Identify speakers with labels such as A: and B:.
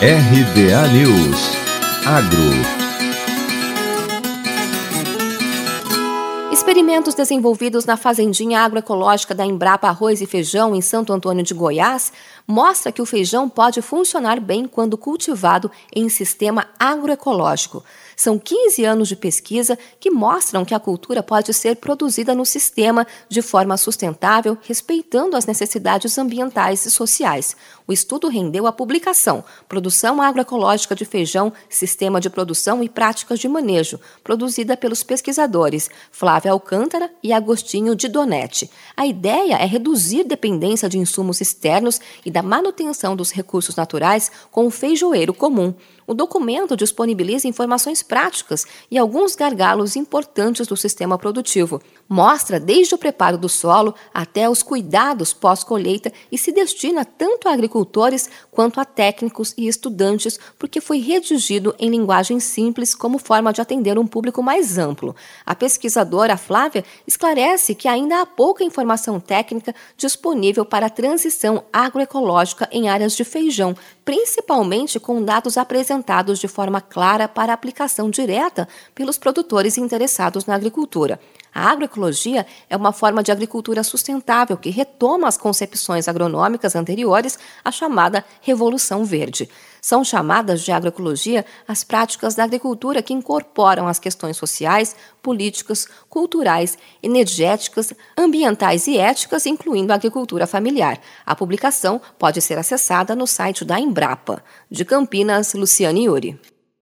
A: RBA News. Agro
B: Experimentos desenvolvidos na fazendinha agroecológica da Embrapa Arroz e Feijão em Santo Antônio de Goiás mostra que o feijão pode funcionar bem quando cultivado em sistema agroecológico. São 15 anos de pesquisa que mostram que a cultura pode ser produzida no sistema de forma sustentável, respeitando as necessidades ambientais e sociais. O estudo rendeu a publicação Produção Agroecológica de Feijão, Sistema de Produção e Práticas de Manejo, produzida pelos pesquisadores Flávia Alcântara e Agostinho de Donete. A ideia é reduzir dependência de insumos externos e da manutenção dos recursos naturais com o feijoeiro comum. O documento disponibiliza informações práticas e alguns gargalos importantes do sistema produtivo. Mostra desde o preparo do solo até os cuidados pós-colheita e se destina tanto a agricultores quanto a técnicos e estudantes, porque foi redigido em linguagem simples como forma de atender um público mais amplo. A pesquisadora Flávia esclarece que ainda há pouca informação técnica disponível para a transição agroecológica em áreas de feijão, principalmente com dados apresentados de forma clara para aplicação direta pelos produtores interessados na agricultura. A agroecologia é uma forma de agricultura sustentável que retoma as concepções agronômicas anteriores à chamada Revolução Verde. São chamadas de agroecologia as práticas da agricultura que incorporam as questões sociais, políticas, culturais, energéticas, ambientais e éticas, incluindo a agricultura familiar. A publicação pode ser acessada no site da Embrapa. De Campinas, Luciane Yuri.